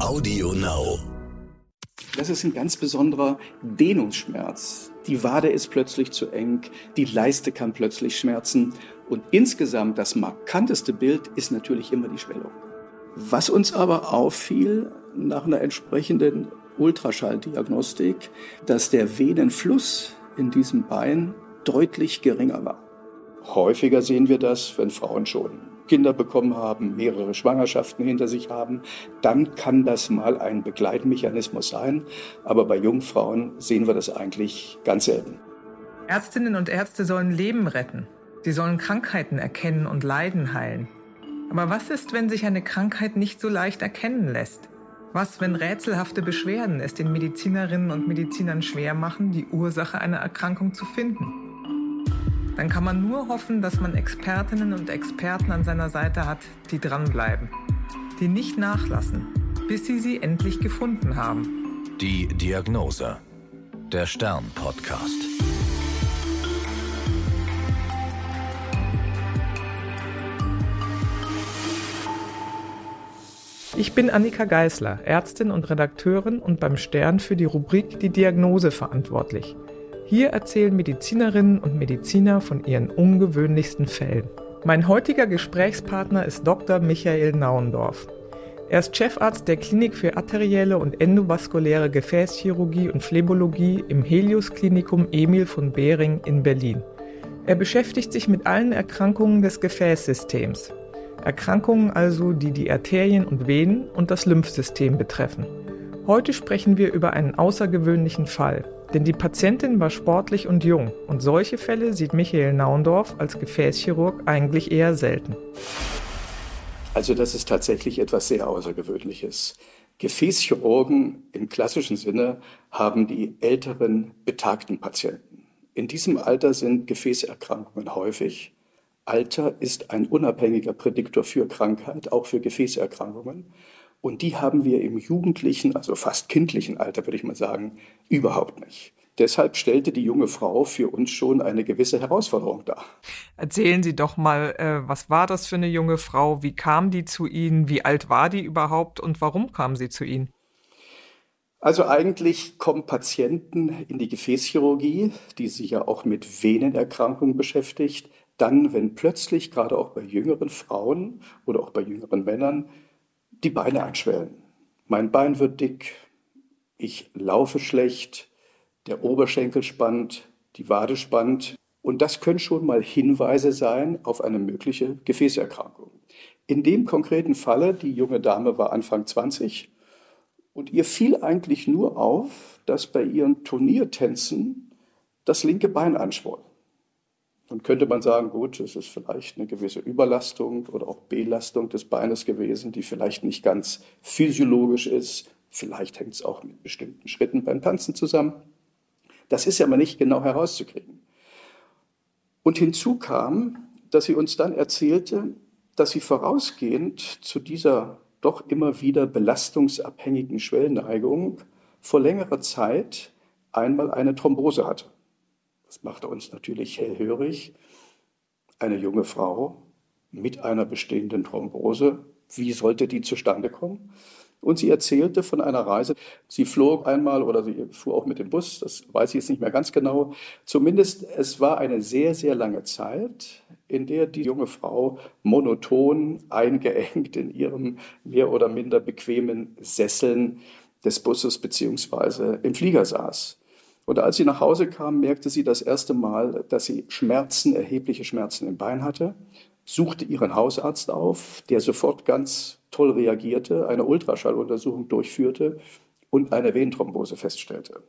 Audio Now. Das ist ein ganz besonderer Dehnungsschmerz. Die Wade ist plötzlich zu eng, die Leiste kann plötzlich schmerzen und insgesamt das markanteste Bild ist natürlich immer die Schwellung. Was uns aber auffiel nach einer entsprechenden Ultraschalldiagnostik, dass der Venenfluss in diesem Bein deutlich geringer war. Häufiger sehen wir das, wenn Frauen schon Kinder bekommen haben, mehrere Schwangerschaften hinter sich haben, dann kann das mal ein Begleitmechanismus sein. Aber bei Jungfrauen sehen wir das eigentlich ganz selten. Ärztinnen und Ärzte sollen Leben retten. Sie sollen Krankheiten erkennen und Leiden heilen. Aber was ist, wenn sich eine Krankheit nicht so leicht erkennen lässt? Was, wenn rätselhafte Beschwerden es den Medizinerinnen und Medizinern schwer machen, die Ursache einer Erkrankung zu finden? Dann kann man nur hoffen, dass man Expertinnen und Experten an seiner Seite hat, die dranbleiben, die nicht nachlassen, bis sie sie endlich gefunden haben. Die Diagnose. Der Stern-Podcast. Ich bin Annika Geißler, Ärztin und Redakteurin und beim Stern für die Rubrik Die Diagnose verantwortlich. Hier erzählen Medizinerinnen und Mediziner von ihren ungewöhnlichsten Fällen. Mein heutiger Gesprächspartner ist Dr. Michael Nauendorf. Er ist Chefarzt der Klinik für arterielle und endovaskuläre Gefäßchirurgie und Phlebologie im Helios Klinikum Emil von Behring in Berlin. Er beschäftigt sich mit allen Erkrankungen des Gefäßsystems. Erkrankungen also, die die Arterien und Venen und das Lymphsystem betreffen. Heute sprechen wir über einen außergewöhnlichen Fall, denn die Patientin war sportlich und jung und solche Fälle sieht Michael Naundorf als Gefäßchirurg eigentlich eher selten. Also das ist tatsächlich etwas sehr Außergewöhnliches. Gefäßchirurgen im klassischen Sinne haben die älteren betagten Patienten. In diesem Alter sind Gefäßerkrankungen häufig. Alter ist ein unabhängiger Prädiktor für Krankheit, auch für Gefäßerkrankungen. Und die haben wir im jugendlichen, also fast kindlichen Alter, würde ich mal sagen, überhaupt nicht. Deshalb stellte die junge Frau für uns schon eine gewisse Herausforderung dar. Erzählen Sie doch mal, äh, was war das für eine junge Frau? Wie kam die zu Ihnen? Wie alt war die überhaupt und warum kam sie zu Ihnen? Also eigentlich kommen Patienten in die Gefäßchirurgie, die sich ja auch mit Venenerkrankungen beschäftigt, dann, wenn plötzlich gerade auch bei jüngeren Frauen oder auch bei jüngeren Männern die Beine einschwellen. Mein Bein wird dick, ich laufe schlecht, der Oberschenkel spannt, die Wade spannt. Und das können schon mal Hinweise sein auf eine mögliche Gefäßerkrankung. In dem konkreten Falle, die junge Dame war Anfang 20 und ihr fiel eigentlich nur auf, dass bei ihren Turniertänzen das linke Bein anschwoll. Dann könnte man sagen, gut, es ist vielleicht eine gewisse Überlastung oder auch Belastung des Beines gewesen, die vielleicht nicht ganz physiologisch ist. Vielleicht hängt es auch mit bestimmten Schritten beim Tanzen zusammen. Das ist ja aber nicht genau herauszukriegen. Und hinzu kam, dass sie uns dann erzählte, dass sie vorausgehend zu dieser doch immer wieder belastungsabhängigen Schwellneigung vor längerer Zeit einmal eine Thrombose hatte. Das machte uns natürlich hellhörig. Eine junge Frau mit einer bestehenden Thrombose, wie sollte die zustande kommen? Und sie erzählte von einer Reise. Sie flog einmal oder sie fuhr auch mit dem Bus, das weiß ich jetzt nicht mehr ganz genau. Zumindest es war eine sehr, sehr lange Zeit, in der die junge Frau monoton eingeengt in ihrem mehr oder minder bequemen Sesseln des Busses beziehungsweise im Flieger saß. Und als sie nach Hause kam, merkte sie das erste Mal, dass sie Schmerzen, erhebliche Schmerzen im Bein hatte, suchte ihren Hausarzt auf, der sofort ganz toll reagierte, eine Ultraschalluntersuchung durchführte und eine Venenthrombose feststellte.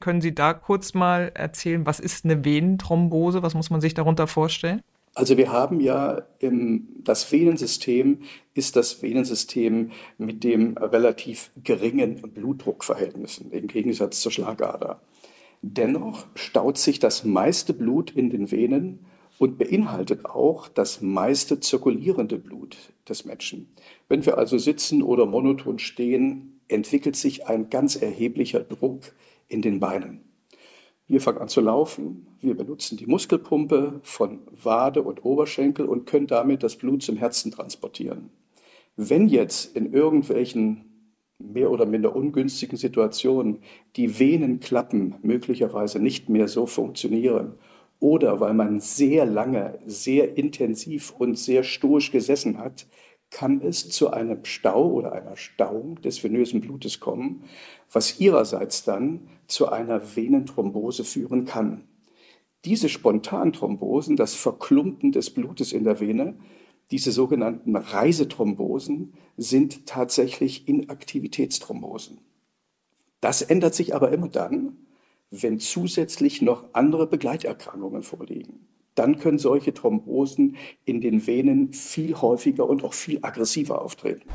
Können Sie da kurz mal erzählen, was ist eine Venenthrombose? Was muss man sich darunter vorstellen? Also wir haben ja im, das Venensystem ist das Venensystem mit dem relativ geringen Blutdruckverhältnissen im Gegensatz zur Schlagader. Dennoch staut sich das meiste Blut in den Venen und beinhaltet auch das meiste zirkulierende Blut des Menschen. Wenn wir also sitzen oder monoton stehen, entwickelt sich ein ganz erheblicher Druck in den Beinen. Wir fangen an zu laufen, wir benutzen die Muskelpumpe von Wade und Oberschenkel und können damit das Blut zum Herzen transportieren. Wenn jetzt in irgendwelchen mehr oder minder ungünstigen Situation die Venenklappen möglicherweise nicht mehr so funktionieren oder weil man sehr lange, sehr intensiv und sehr stoisch gesessen hat, kann es zu einem Stau oder einer Stauung des venösen Blutes kommen, was ihrerseits dann zu einer Venenthrombose führen kann. Diese Spontanthrombosen, das Verklumpen des Blutes in der Vene, diese sogenannten Reisethrombosen sind tatsächlich Inaktivitätsthrombosen. Das ändert sich aber immer dann, wenn zusätzlich noch andere Begleiterkrankungen vorliegen. Dann können solche Thrombosen in den Venen viel häufiger und auch viel aggressiver auftreten.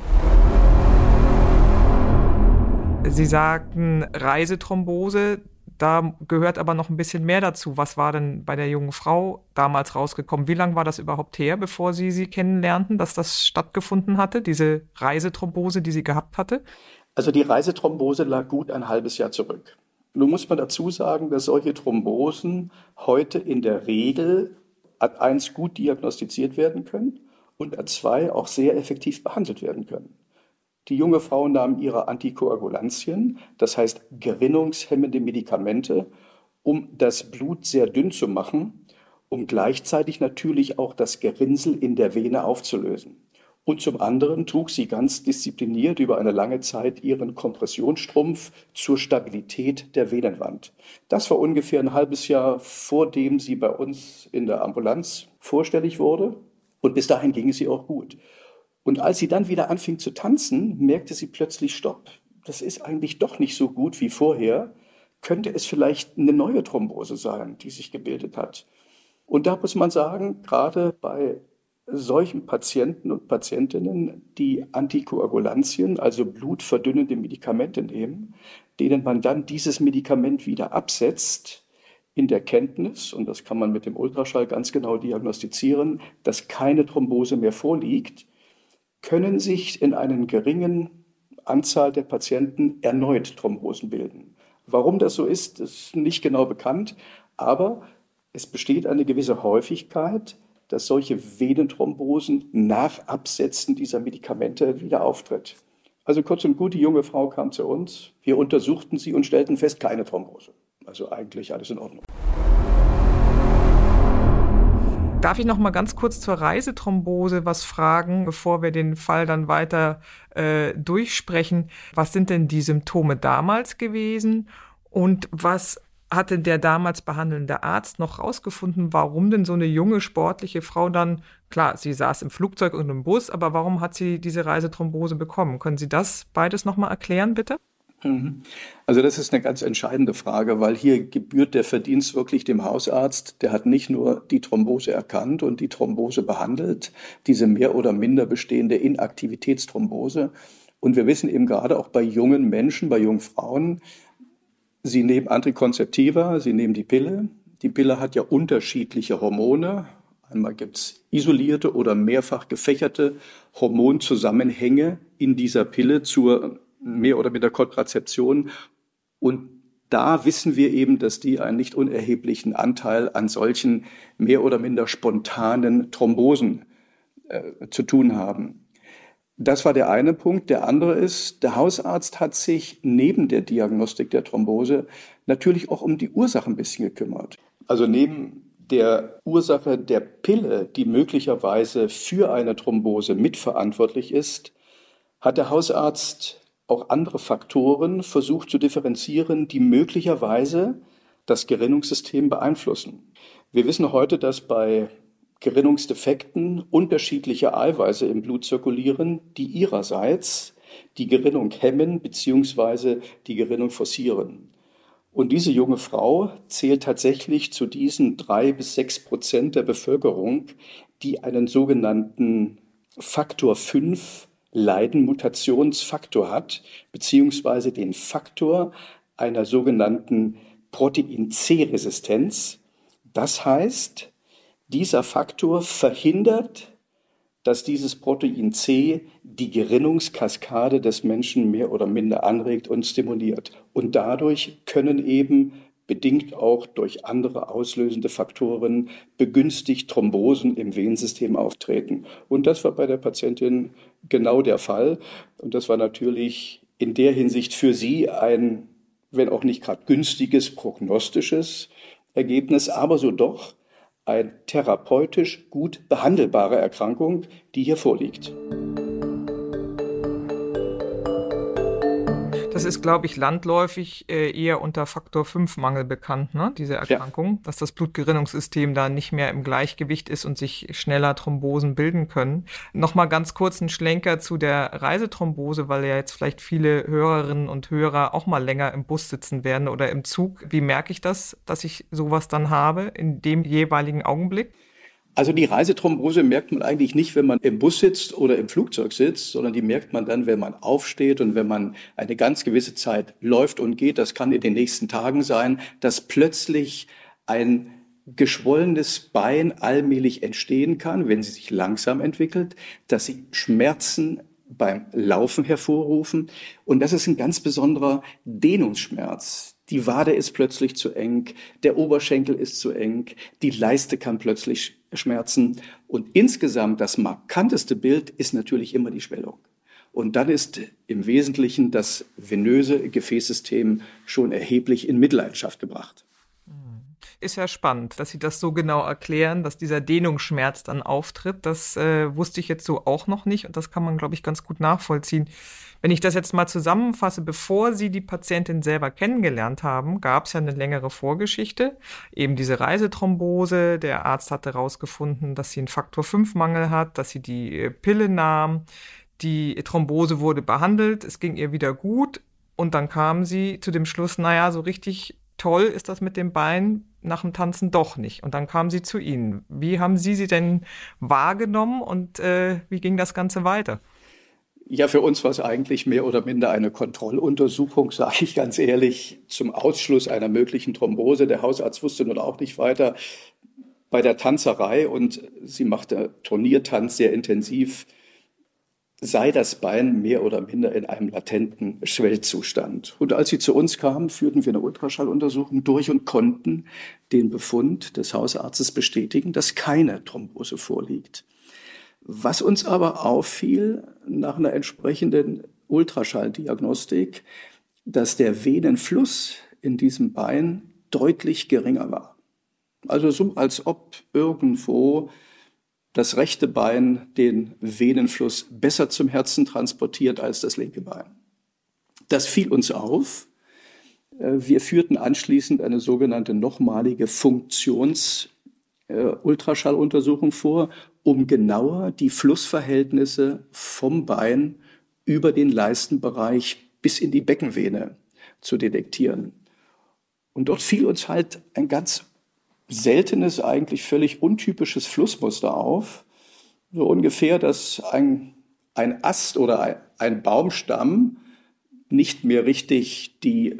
Sie sagten Reisethrombose, da gehört aber noch ein bisschen mehr dazu. Was war denn bei der jungen Frau damals rausgekommen? Wie lange war das überhaupt her, bevor Sie sie kennenlernten, dass das stattgefunden hatte, diese Reisethrombose, die sie gehabt hatte? Also die Reisethrombose lag gut ein halbes Jahr zurück. Nun muss man dazu sagen, dass solche Thrombosen heute in der Regel Ad1 gut diagnostiziert werden können und Ad2 auch sehr effektiv behandelt werden können. Die junge Frau nahm ihre Antikoagulantien, das heißt gerinnungshemmende Medikamente, um das Blut sehr dünn zu machen, um gleichzeitig natürlich auch das Gerinnsel in der Vene aufzulösen. Und zum anderen trug sie ganz diszipliniert über eine lange Zeit ihren Kompressionsstrumpf zur Stabilität der Venenwand. Das war ungefähr ein halbes Jahr, vor dem sie bei uns in der Ambulanz vorstellig wurde. Und bis dahin ging es ihr auch gut. Und als sie dann wieder anfing zu tanzen, merkte sie plötzlich, stopp, das ist eigentlich doch nicht so gut wie vorher. Könnte es vielleicht eine neue Thrombose sein, die sich gebildet hat? Und da muss man sagen, gerade bei solchen Patienten und Patientinnen, die Antikoagulantien, also blutverdünnende Medikamente nehmen, denen man dann dieses Medikament wieder absetzt, in der Kenntnis, und das kann man mit dem Ultraschall ganz genau diagnostizieren, dass keine Thrombose mehr vorliegt, können sich in einer geringen Anzahl der Patienten erneut Thrombosen bilden. Warum das so ist, ist nicht genau bekannt, aber es besteht eine gewisse Häufigkeit, dass solche Venenthrombosen nach Absetzen dieser Medikamente wieder auftritt. Also kurz und gut, die junge Frau kam zu uns, wir untersuchten sie und stellten fest, keine Thrombose. Also eigentlich alles in Ordnung. Darf ich noch mal ganz kurz zur Reisethrombose was fragen, bevor wir den Fall dann weiter äh, durchsprechen? Was sind denn die Symptome damals gewesen und was hatte der damals behandelnde Arzt noch rausgefunden, warum denn so eine junge sportliche Frau dann, klar, sie saß im Flugzeug und im Bus, aber warum hat sie diese Reisethrombose bekommen? Können Sie das beides noch mal erklären, bitte? Mhm. Also das ist eine ganz entscheidende Frage, weil hier gebührt der Verdienst wirklich dem Hausarzt. Der hat nicht nur die Thrombose erkannt und die Thrombose behandelt, diese mehr oder minder bestehende Inaktivitätsthrombose. Und wir wissen eben gerade auch bei jungen Menschen, bei jungen Frauen, sie nehmen Antikonzeptiva, sie nehmen die Pille. Die Pille hat ja unterschiedliche Hormone. Einmal gibt es isolierte oder mehrfach gefächerte Hormonzusammenhänge in dieser Pille zur mehr oder minder Kontrazeption. Und da wissen wir eben, dass die einen nicht unerheblichen Anteil an solchen mehr oder minder spontanen Thrombosen äh, zu tun haben. Das war der eine Punkt. Der andere ist, der Hausarzt hat sich neben der Diagnostik der Thrombose natürlich auch um die Ursache ein bisschen gekümmert. Also neben der Ursache der Pille, die möglicherweise für eine Thrombose mitverantwortlich ist, hat der Hausarzt auch andere Faktoren versucht zu differenzieren, die möglicherweise das Gerinnungssystem beeinflussen. Wir wissen heute, dass bei Gerinnungsdefekten unterschiedliche Eiweiße im Blut zirkulieren, die ihrerseits die Gerinnung hemmen bzw. die Gerinnung forcieren. Und diese junge Frau zählt tatsächlich zu diesen drei bis sechs Prozent der Bevölkerung, die einen sogenannten Faktor 5 Leidenmutationsfaktor hat, beziehungsweise den Faktor einer sogenannten Protein-C-Resistenz. Das heißt, dieser Faktor verhindert, dass dieses Protein C die Gerinnungskaskade des Menschen mehr oder minder anregt und stimuliert. Und dadurch können eben bedingt auch durch andere auslösende Faktoren begünstigt Thrombosen im Venensystem auftreten. Und das war bei der Patientin genau der Fall. Und das war natürlich in der Hinsicht für Sie ein, wenn auch nicht gerade günstiges, prognostisches Ergebnis, aber so doch eine therapeutisch gut behandelbare Erkrankung, die hier vorliegt. Das ist, glaube ich, landläufig äh, eher unter Faktor 5 Mangel bekannt, ne? diese Erkrankung, ja. dass das Blutgerinnungssystem da nicht mehr im Gleichgewicht ist und sich schneller Thrombosen bilden können. Nochmal ganz kurz ein Schlenker zu der Reisethrombose, weil ja jetzt vielleicht viele Hörerinnen und Hörer auch mal länger im Bus sitzen werden oder im Zug. Wie merke ich das, dass ich sowas dann habe in dem jeweiligen Augenblick? Also die Reisethrombose merkt man eigentlich nicht, wenn man im Bus sitzt oder im Flugzeug sitzt, sondern die merkt man dann, wenn man aufsteht und wenn man eine ganz gewisse Zeit läuft und geht. Das kann in den nächsten Tagen sein, dass plötzlich ein geschwollenes Bein allmählich entstehen kann, wenn sie sich langsam entwickelt, dass sie Schmerzen beim Laufen hervorrufen. Und das ist ein ganz besonderer Dehnungsschmerz. Die Wade ist plötzlich zu eng, der Oberschenkel ist zu eng, die Leiste kann plötzlich schmerzen. Und insgesamt das markanteste Bild ist natürlich immer die Schwellung. Und dann ist im Wesentlichen das venöse Gefäßsystem schon erheblich in Mitleidenschaft gebracht. Ist ja spannend, dass Sie das so genau erklären, dass dieser Dehnungsschmerz dann auftritt. Das äh, wusste ich jetzt so auch noch nicht und das kann man, glaube ich, ganz gut nachvollziehen. Wenn ich das jetzt mal zusammenfasse, bevor Sie die Patientin selber kennengelernt haben, gab es ja eine längere Vorgeschichte. Eben diese Reisethrombose. Der Arzt hatte herausgefunden, dass sie einen Faktor 5 Mangel hat, dass sie die äh, Pille nahm. Die Thrombose wurde behandelt. Es ging ihr wieder gut. Und dann kam sie zu dem Schluss, naja, so richtig toll ist das mit dem Bein nach dem Tanzen doch nicht. Und dann kam sie zu Ihnen. Wie haben Sie sie denn wahrgenommen und äh, wie ging das Ganze weiter? Ja, für uns war es eigentlich mehr oder minder eine Kontrolluntersuchung, sage ich ganz ehrlich, zum Ausschluss einer möglichen Thrombose. Der Hausarzt wusste nun auch nicht weiter bei der Tanzerei und sie machte Turniertanz sehr intensiv, sei das Bein mehr oder minder in einem latenten Schwellzustand. Und als sie zu uns kam, führten wir eine Ultraschalluntersuchung durch und konnten den Befund des Hausarztes bestätigen, dass keine Thrombose vorliegt. Was uns aber auffiel nach einer entsprechenden Ultraschalldiagnostik, dass der Venenfluss in diesem Bein deutlich geringer war. Also so, als ob irgendwo das rechte Bein den Venenfluss besser zum Herzen transportiert als das linke Bein. Das fiel uns auf. Äh, wir führten anschließend eine sogenannte nochmalige Funktions-Ultraschalluntersuchung äh, vor um genauer die Flussverhältnisse vom Bein über den Leistenbereich bis in die Beckenvene zu detektieren. Und dort fiel uns halt ein ganz seltenes, eigentlich völlig untypisches Flussmuster auf. So ungefähr, dass ein, ein Ast oder ein, ein Baumstamm nicht mehr richtig die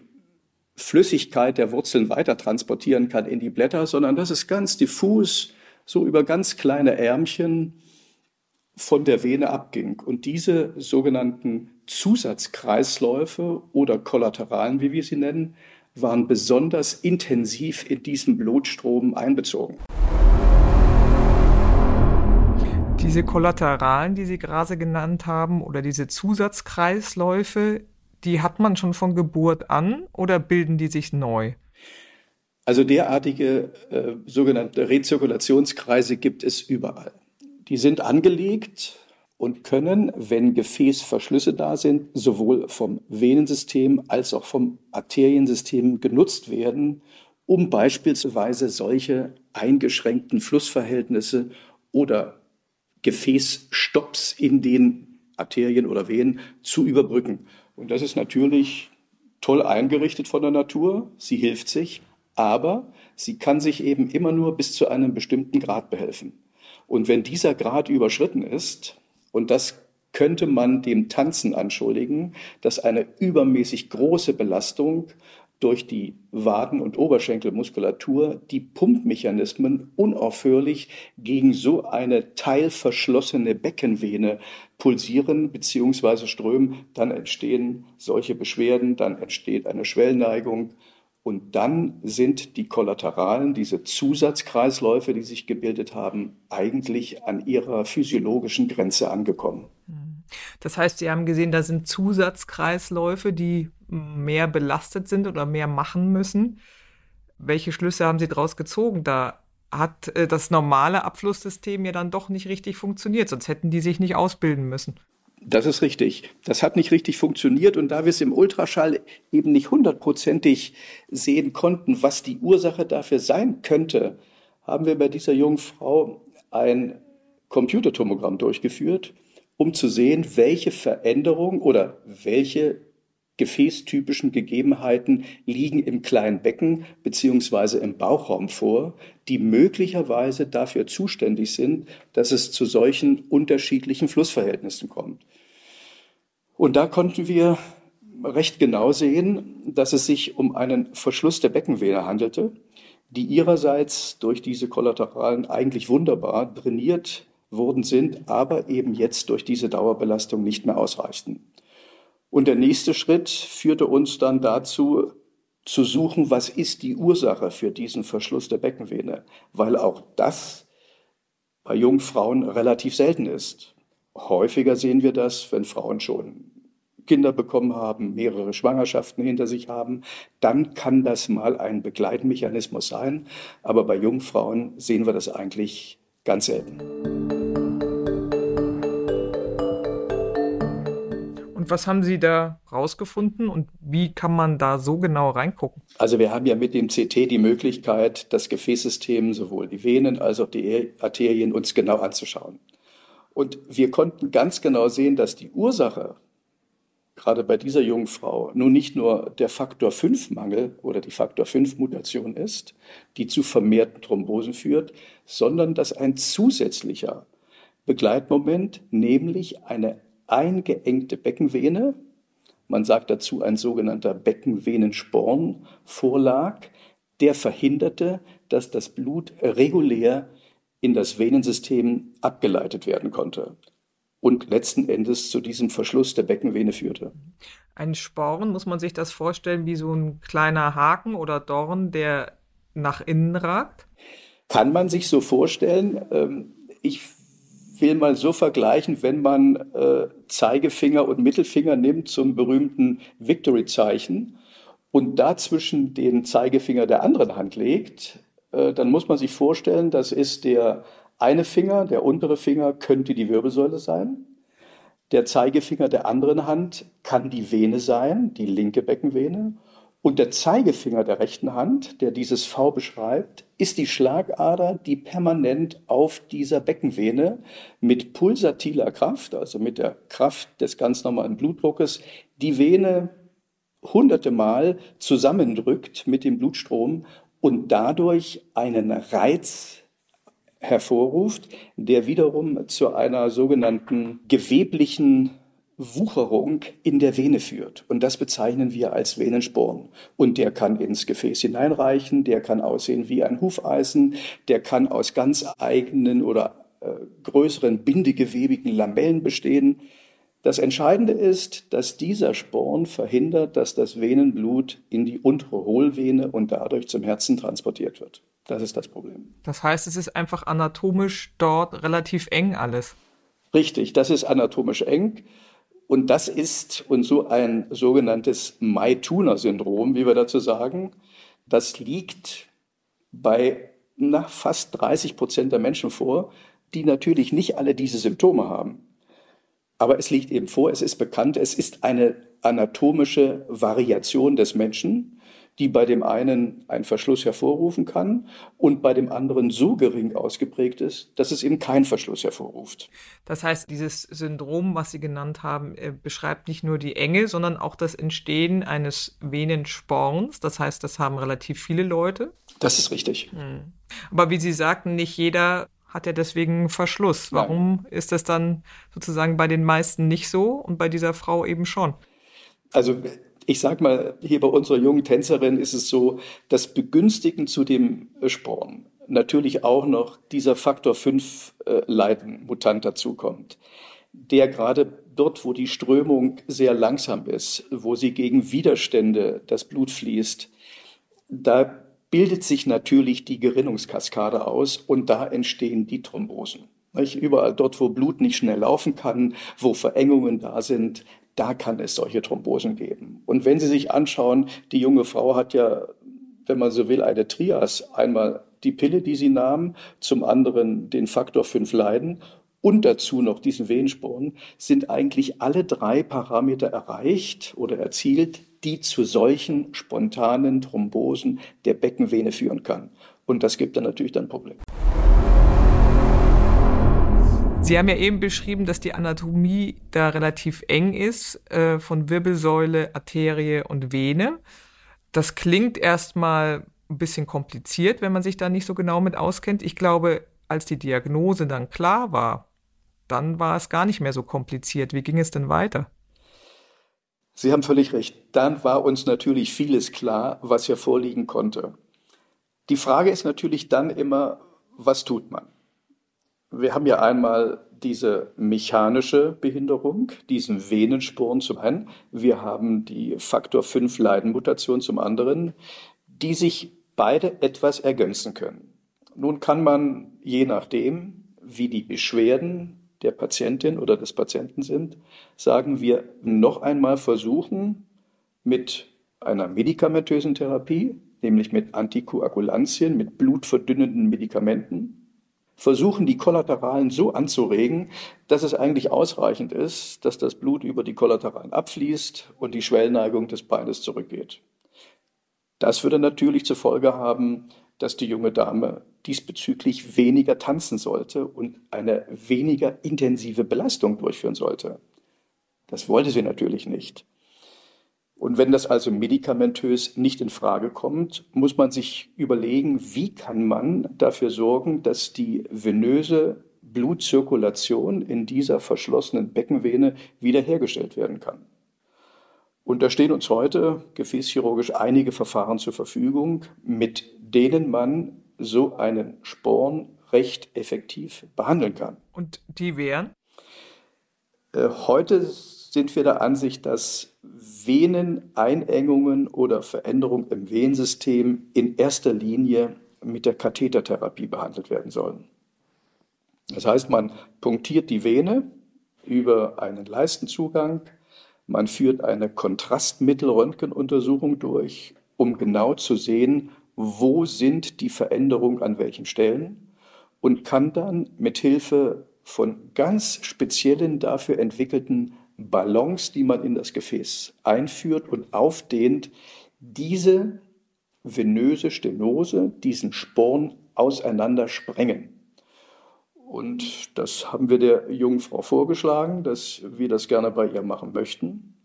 Flüssigkeit der Wurzeln weiter transportieren kann in die Blätter, sondern dass es ganz diffus so über ganz kleine Ärmchen von der Vene abging. Und diese sogenannten Zusatzkreisläufe oder Kollateralen, wie wir sie nennen, waren besonders intensiv in diesen Blutstrom einbezogen. Diese Kollateralen, die Sie gerade genannt haben, oder diese Zusatzkreisläufe, die hat man schon von Geburt an oder bilden die sich neu? Also derartige äh, sogenannte Rezirkulationskreise gibt es überall. Die sind angelegt und können, wenn Gefäßverschlüsse da sind, sowohl vom Venensystem als auch vom Arteriensystem genutzt werden, um beispielsweise solche eingeschränkten Flussverhältnisse oder Gefäßstopps in den Arterien oder Venen zu überbrücken. Und das ist natürlich toll eingerichtet von der Natur. Sie hilft sich aber sie kann sich eben immer nur bis zu einem bestimmten Grad behelfen. Und wenn dieser Grad überschritten ist, und das könnte man dem Tanzen anschuldigen, dass eine übermäßig große Belastung durch die Waden- und Oberschenkelmuskulatur die Pumpmechanismen unaufhörlich gegen so eine teilverschlossene Beckenvene pulsieren bzw. strömen, dann entstehen solche Beschwerden, dann entsteht eine Schwellneigung und dann sind die Kollateralen, diese Zusatzkreisläufe, die sich gebildet haben, eigentlich an ihrer physiologischen Grenze angekommen. Mhm. Das heißt, Sie haben gesehen, da sind Zusatzkreisläufe, die mehr belastet sind oder mehr machen müssen. Welche Schlüsse haben Sie daraus gezogen? Da hat äh, das normale Abflusssystem ja dann doch nicht richtig funktioniert, sonst hätten die sich nicht ausbilden müssen. Das ist richtig. Das hat nicht richtig funktioniert. Und da wir es im Ultraschall eben nicht hundertprozentig sehen konnten, was die Ursache dafür sein könnte, haben wir bei dieser jungen Frau ein Computertomogramm durchgeführt, um zu sehen, welche Veränderung oder welche gefäßtypischen Gegebenheiten liegen im kleinen Becken beziehungsweise im Bauchraum vor, die möglicherweise dafür zuständig sind, dass es zu solchen unterschiedlichen Flussverhältnissen kommt. Und da konnten wir recht genau sehen, dass es sich um einen Verschluss der Beckenvene handelte, die ihrerseits durch diese Kollateralen eigentlich wunderbar trainiert worden sind, aber eben jetzt durch diese Dauerbelastung nicht mehr ausreichten. Und der nächste Schritt führte uns dann dazu, zu suchen, was ist die Ursache für diesen Verschluss der Beckenvene, weil auch das bei jungen Frauen relativ selten ist. Häufiger sehen wir das, wenn Frauen schon Kinder bekommen haben, mehrere Schwangerschaften hinter sich haben, dann kann das mal ein Begleitmechanismus sein. Aber bei jungen Frauen sehen wir das eigentlich ganz selten. Und was haben Sie da rausgefunden und wie kann man da so genau reingucken? Also wir haben ja mit dem CT die Möglichkeit, das Gefäßsystem, sowohl die Venen als auch die Arterien uns genau anzuschauen. Und wir konnten ganz genau sehen, dass die Ursache gerade bei dieser jungen Frau nun nicht nur der Faktor 5 Mangel oder die Faktor 5 Mutation ist, die zu vermehrten Thrombosen führt, sondern dass ein zusätzlicher Begleitmoment, nämlich eine eingeengte Beckenvene, man sagt dazu ein sogenannter Beckenvenensporn, vorlag, der verhinderte, dass das Blut regulär in das Venensystem abgeleitet werden konnte und letzten Endes zu diesem Verschluss der Beckenvene führte. Ein Sporn, muss man sich das vorstellen wie so ein kleiner Haken oder Dorn, der nach innen ragt? Kann man sich so vorstellen. Ähm, ich will mal so vergleichen, wenn man äh, Zeigefinger und Mittelfinger nimmt zum berühmten Victory-Zeichen und dazwischen den Zeigefinger der anderen Hand legt, äh, dann muss man sich vorstellen, das ist der eine Finger, der untere Finger könnte die Wirbelsäule sein. Der Zeigefinger der anderen Hand kann die Vene sein, die linke Beckenvene. Und der Zeigefinger der rechten Hand, der dieses V beschreibt, ist die Schlagader, die permanent auf dieser Beckenvene mit pulsatiler Kraft, also mit der Kraft des ganz normalen Blutdruckes, die Vene hunderte Mal zusammendrückt mit dem Blutstrom und dadurch einen Reiz hervorruft, der wiederum zu einer sogenannten geweblichen Wucherung in der Vene führt. Und das bezeichnen wir als Venensporn. Und der kann ins Gefäß hineinreichen, der kann aussehen wie ein Hufeisen, der kann aus ganz eigenen oder äh, größeren bindegewebigen Lamellen bestehen. Das Entscheidende ist, dass dieser Sporn verhindert, dass das Venenblut in die untere Hohlvene und dadurch zum Herzen transportiert wird. Das ist das Problem. Das heißt, es ist einfach anatomisch dort relativ eng alles. Richtig, das ist anatomisch eng. Und das ist und so ein sogenanntes Mai-Tuner-Syndrom, wie wir dazu sagen. Das liegt bei na, fast 30 Prozent der Menschen vor, die natürlich nicht alle diese Symptome haben. Aber es liegt eben vor, es ist bekannt, es ist eine anatomische Variation des Menschen die bei dem einen einen Verschluss hervorrufen kann und bei dem anderen so gering ausgeprägt ist, dass es eben keinen Verschluss hervorruft. Das heißt, dieses Syndrom, was Sie genannt haben, äh, beschreibt nicht nur die Enge, sondern auch das Entstehen eines Venensporns. Das heißt, das haben relativ viele Leute. Das ist richtig. Hm. Aber wie Sie sagten, nicht jeder hat ja deswegen Verschluss. Warum Nein. ist das dann sozusagen bei den meisten nicht so und bei dieser Frau eben schon? Also ich sag mal, hier bei unserer jungen Tänzerin ist es so, dass begünstigen zu dem Sporn natürlich auch noch dieser Faktor 5 äh, Leiden-Mutant dazukommt, der gerade dort, wo die Strömung sehr langsam ist, wo sie gegen Widerstände das Blut fließt, da bildet sich natürlich die Gerinnungskaskade aus und da entstehen die Thrombosen. Nicht? Überall dort, wo Blut nicht schnell laufen kann, wo Verengungen da sind, da kann es solche Thrombosen geben. Und wenn Sie sich anschauen, die junge Frau hat ja, wenn man so will, eine Trias. Einmal die Pille, die sie nahm, zum anderen den Faktor 5 Leiden und dazu noch diesen Venensporn, sind eigentlich alle drei Parameter erreicht oder erzielt, die zu solchen spontanen Thrombosen der Beckenvene führen kann. Und das gibt dann natürlich dann Probleme. Sie haben ja eben beschrieben, dass die Anatomie da relativ eng ist äh, von Wirbelsäule, Arterie und Vene. Das klingt erstmal ein bisschen kompliziert, wenn man sich da nicht so genau mit auskennt. Ich glaube, als die Diagnose dann klar war, dann war es gar nicht mehr so kompliziert. Wie ging es denn weiter? Sie haben völlig recht. Dann war uns natürlich vieles klar, was hier vorliegen konnte. Die Frage ist natürlich dann immer, was tut man? Wir haben ja einmal diese mechanische Behinderung, diesen Venensporn zum einen. Wir haben die Faktor 5 Leidenmutation zum anderen, die sich beide etwas ergänzen können. Nun kann man, je nachdem, wie die Beschwerden der Patientin oder des Patienten sind, sagen wir noch einmal versuchen, mit einer medikamentösen Therapie, nämlich mit Antikoagulantien, mit blutverdünnenden Medikamenten, versuchen, die Kollateralen so anzuregen, dass es eigentlich ausreichend ist, dass das Blut über die Kollateralen abfließt und die Schwellneigung des Beines zurückgeht. Das würde natürlich zur Folge haben, dass die junge Dame diesbezüglich weniger tanzen sollte und eine weniger intensive Belastung durchführen sollte. Das wollte sie natürlich nicht. Und wenn das also medikamentös nicht in Frage kommt, muss man sich überlegen, wie kann man dafür sorgen, dass die venöse Blutzirkulation in dieser verschlossenen Beckenvene wiederhergestellt werden kann. Und da stehen uns heute gefäßchirurgisch einige Verfahren zur Verfügung, mit denen man so einen Sporn recht effektiv behandeln kann. Und die wären? Äh, heute sind wir der Ansicht, dass Veneneinengungen oder Veränderungen im Venensystem in erster Linie mit der Kathetertherapie behandelt werden sollen. Das heißt, man punktiert die Vene über einen Leistenzugang, man führt eine Kontrastmittelröntgenuntersuchung durch, um genau zu sehen, wo sind die Veränderungen an welchen Stellen und kann dann mit Hilfe von ganz speziellen dafür entwickelten Ballons, die man in das Gefäß einführt und aufdehnt, diese venöse Stenose, diesen Sporn auseinander sprengen. Und das haben wir der jungen Frau vorgeschlagen, dass wir das gerne bei ihr machen möchten,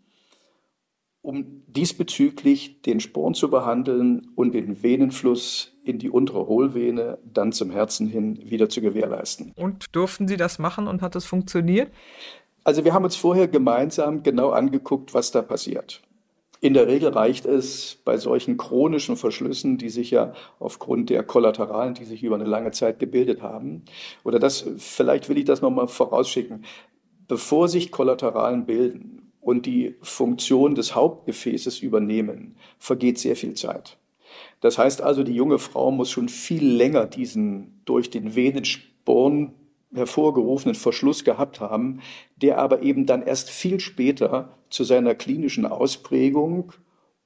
um diesbezüglich den Sporn zu behandeln und den Venenfluss in die untere Hohlvene dann zum Herzen hin wieder zu gewährleisten. Und durften Sie das machen und hat es funktioniert? Also wir haben uns vorher gemeinsam genau angeguckt, was da passiert. In der Regel reicht es bei solchen chronischen Verschlüssen, die sich ja aufgrund der Kollateralen, die sich über eine lange Zeit gebildet haben, oder das, vielleicht will ich das nochmal vorausschicken, bevor sich Kollateralen bilden und die Funktion des Hauptgefäßes übernehmen, vergeht sehr viel Zeit. Das heißt also, die junge Frau muss schon viel länger diesen durch den Venensporn hervorgerufenen Verschluss gehabt haben, der aber eben dann erst viel später zu seiner klinischen Ausprägung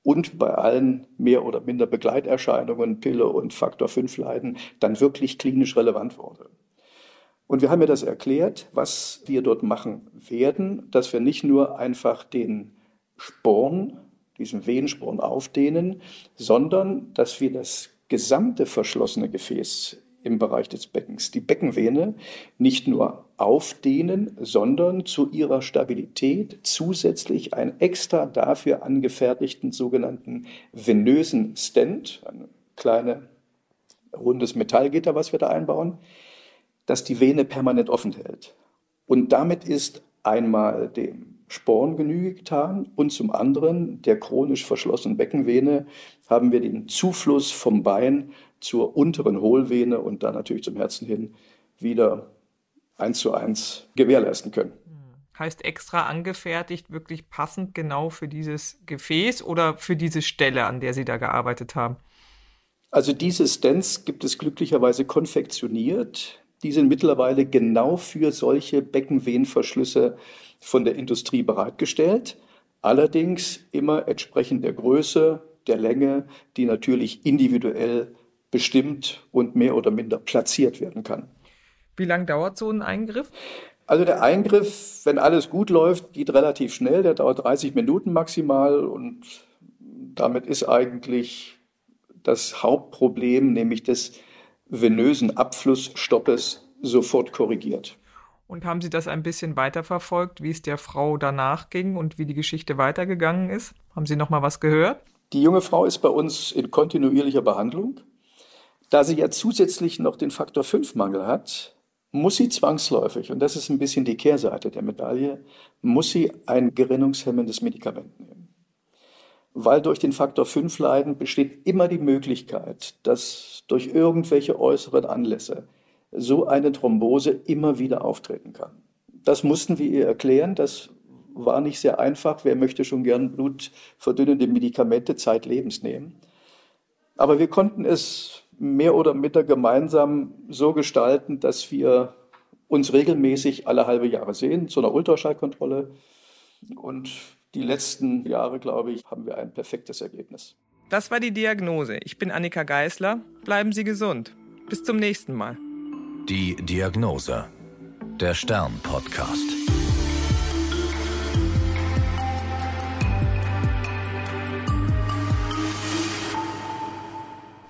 und bei allen mehr oder minder Begleiterscheinungen, Pille und Faktor 5 Leiden, dann wirklich klinisch relevant wurde. Und wir haben ja das erklärt, was wir dort machen werden, dass wir nicht nur einfach den Sporn, diesen Venensporn aufdehnen, sondern dass wir das gesamte verschlossene Gefäß im Bereich des Beckens. Die Beckenvene nicht nur aufdehnen, sondern zu ihrer Stabilität zusätzlich einen extra dafür angefertigten sogenannten venösen Stent, ein kleines rundes Metallgitter, was wir da einbauen, das die Vene permanent offen hält. Und damit ist einmal dem Sporn Genüge getan und zum anderen der chronisch verschlossenen Beckenvene haben wir den Zufluss vom Bein zur unteren Hohlvene und dann natürlich zum Herzen hin wieder eins zu eins gewährleisten können. Hm. Heißt extra angefertigt, wirklich passend genau für dieses Gefäß oder für diese Stelle, an der Sie da gearbeitet haben? Also diese Stents gibt es glücklicherweise konfektioniert Die sind mittlerweile genau für solche Beckenvenenverschlüsse von der Industrie bereitgestellt. Allerdings immer entsprechend der Größe, der Länge, die natürlich individuell bestimmt und mehr oder minder platziert werden kann. Wie lange dauert so ein Eingriff? Also der Eingriff, wenn alles gut läuft, geht relativ schnell. Der dauert 30 Minuten maximal und damit ist eigentlich das Hauptproblem, nämlich des venösen Abflussstoppes, sofort korrigiert. Und haben Sie das ein bisschen weiterverfolgt, wie es der Frau danach ging und wie die Geschichte weitergegangen ist? Haben Sie noch mal was gehört? Die junge Frau ist bei uns in kontinuierlicher Behandlung. Da sie ja zusätzlich noch den Faktor 5 Mangel hat, muss sie zwangsläufig, und das ist ein bisschen die Kehrseite der Medaille, muss sie ein gerinnungshemmendes Medikament nehmen. Weil durch den Faktor 5 Leiden besteht immer die Möglichkeit, dass durch irgendwelche äußeren Anlässe so eine Thrombose immer wieder auftreten kann. Das mussten wir ihr erklären. Das war nicht sehr einfach. Wer möchte schon gern blutverdünnende Medikamente zeitlebens nehmen? Aber wir konnten es mehr oder minder gemeinsam so gestalten, dass wir uns regelmäßig alle halbe Jahre sehen zu einer Ultraschallkontrolle. Und die letzten Jahre, glaube ich, haben wir ein perfektes Ergebnis. Das war die Diagnose. Ich bin Annika Geißler. Bleiben Sie gesund. Bis zum nächsten Mal. Die Diagnose. Der Stern-Podcast.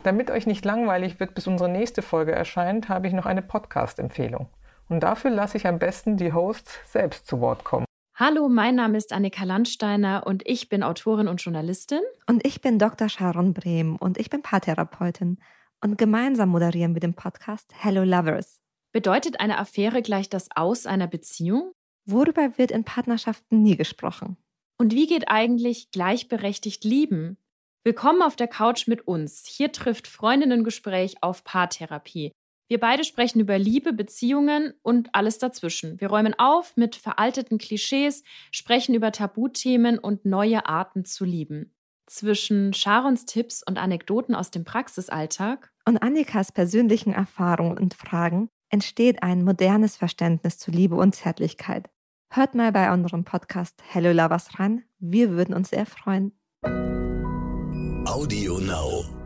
Damit euch nicht langweilig wird, bis unsere nächste Folge erscheint, habe ich noch eine Podcast-Empfehlung. Und dafür lasse ich am besten die Hosts selbst zu Wort kommen. Hallo, mein Name ist Annika Landsteiner und ich bin Autorin und Journalistin. Und ich bin Dr. Sharon Brehm und ich bin Paartherapeutin. Und gemeinsam moderieren wir den Podcast Hello Lovers. Bedeutet eine Affäre gleich das Aus einer Beziehung? Worüber wird in Partnerschaften nie gesprochen? Und wie geht eigentlich gleichberechtigt lieben? Willkommen auf der Couch mit uns. Hier trifft Freundinnengespräch auf Paartherapie. Wir beide sprechen über Liebe, Beziehungen und alles dazwischen. Wir räumen auf mit veralteten Klischees, sprechen über Tabuthemen und neue Arten zu lieben. Zwischen Sharons Tipps und Anekdoten aus dem Praxisalltag und Annikas persönlichen Erfahrungen und Fragen entsteht ein modernes Verständnis zu Liebe und Zärtlichkeit. Hört mal bei unserem Podcast Hello Lovers rein. Wir würden uns sehr freuen. Audio Now.